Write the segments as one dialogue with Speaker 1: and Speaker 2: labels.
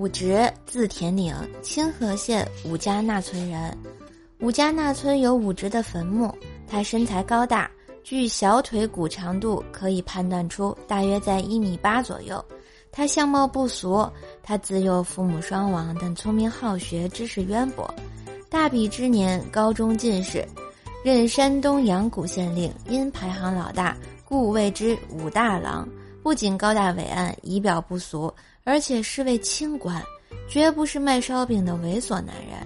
Speaker 1: 武直，字田岭，清河县武家纳村人。武家纳村有武直的坟墓。他身材高大，据小腿骨长度可以判断出大约在一米八左右。他相貌不俗，他自幼父母双亡，但聪明好学，知识渊博。大比之年，高中进士，任山东阳谷县令，因排行老大，故谓之武大郎。不仅高大伟岸，仪表不俗。而且是位清官，绝不是卖烧饼的猥琐男人。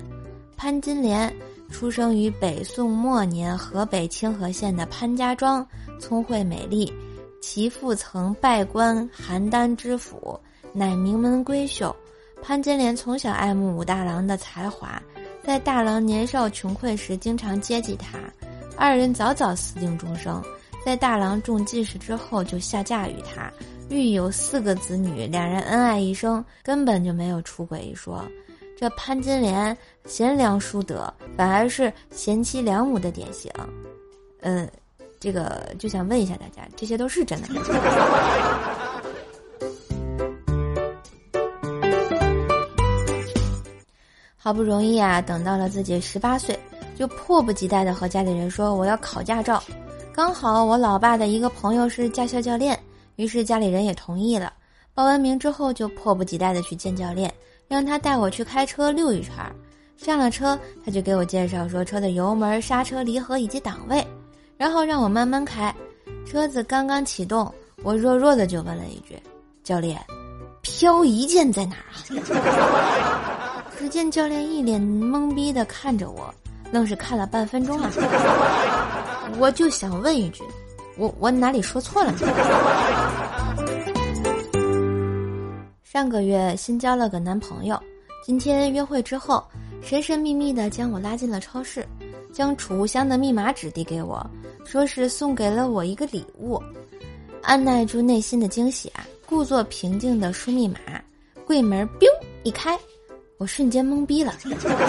Speaker 1: 潘金莲出生于北宋末年河北清河县的潘家庄，聪慧美丽。其父曾拜官邯郸知府，乃名门闺秀。潘金莲从小爱慕武大郎的才华，在大郎年少穷困时，经常接济他。二人早早私定终生，在大郎中进士之后，就下嫁于他。育有四个子女，两人恩爱一生，根本就没有出轨一说。这潘金莲贤良淑德，反而是贤妻良母的典型。嗯，这个就想问一下大家，这些都是真的？好不容易啊，等到了自己十八岁，就迫不及待的和家里人说我要考驾照。刚好我老爸的一个朋友是驾校教练。于是家里人也同意了。报完名之后，就迫不及待的去见教练，让他带我去开车溜一圈。上了车，他就给我介绍说车的油门、刹车、离合以及档位，然后让我慢慢开。车子刚刚启动，我弱弱的就问了一句：“教练，漂移键在哪儿啊？” 只见教练一脸懵逼的看着我，愣是看了半分钟啊。我就想问一句。我我哪里说错了？上个月新交了个男朋友，今天约会之后，神神秘秘的将我拉进了超市，将储物箱的密码纸递给我，说是送给了我一个礼物。按耐住内心的惊喜啊，故作平静的输密码，柜门 biu 一开，我瞬间懵逼了，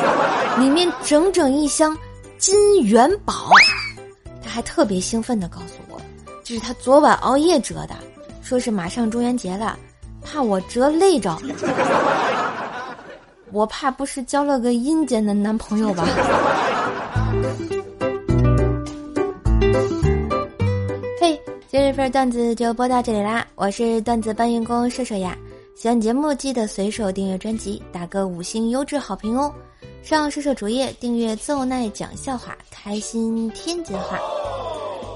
Speaker 1: 里面整整一箱金元宝。他还特别兴奋的告诉我。这是他昨晚熬夜折的，说是马上中元节了，怕我折累着。我怕不是交了个阴间的男朋友吧？嘿，今日份段子就播到这里啦！我是段子搬运工射射呀，喜欢节目记得随手订阅专辑，打个五星优质好评哦。上射射主页订阅奏奈讲笑话，开心天津话。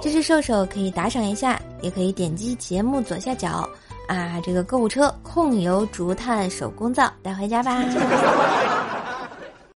Speaker 1: 支持兽兽可以打赏一下，也可以点击节目左下角，啊，这个购物车控油竹炭手工皂带回家吧。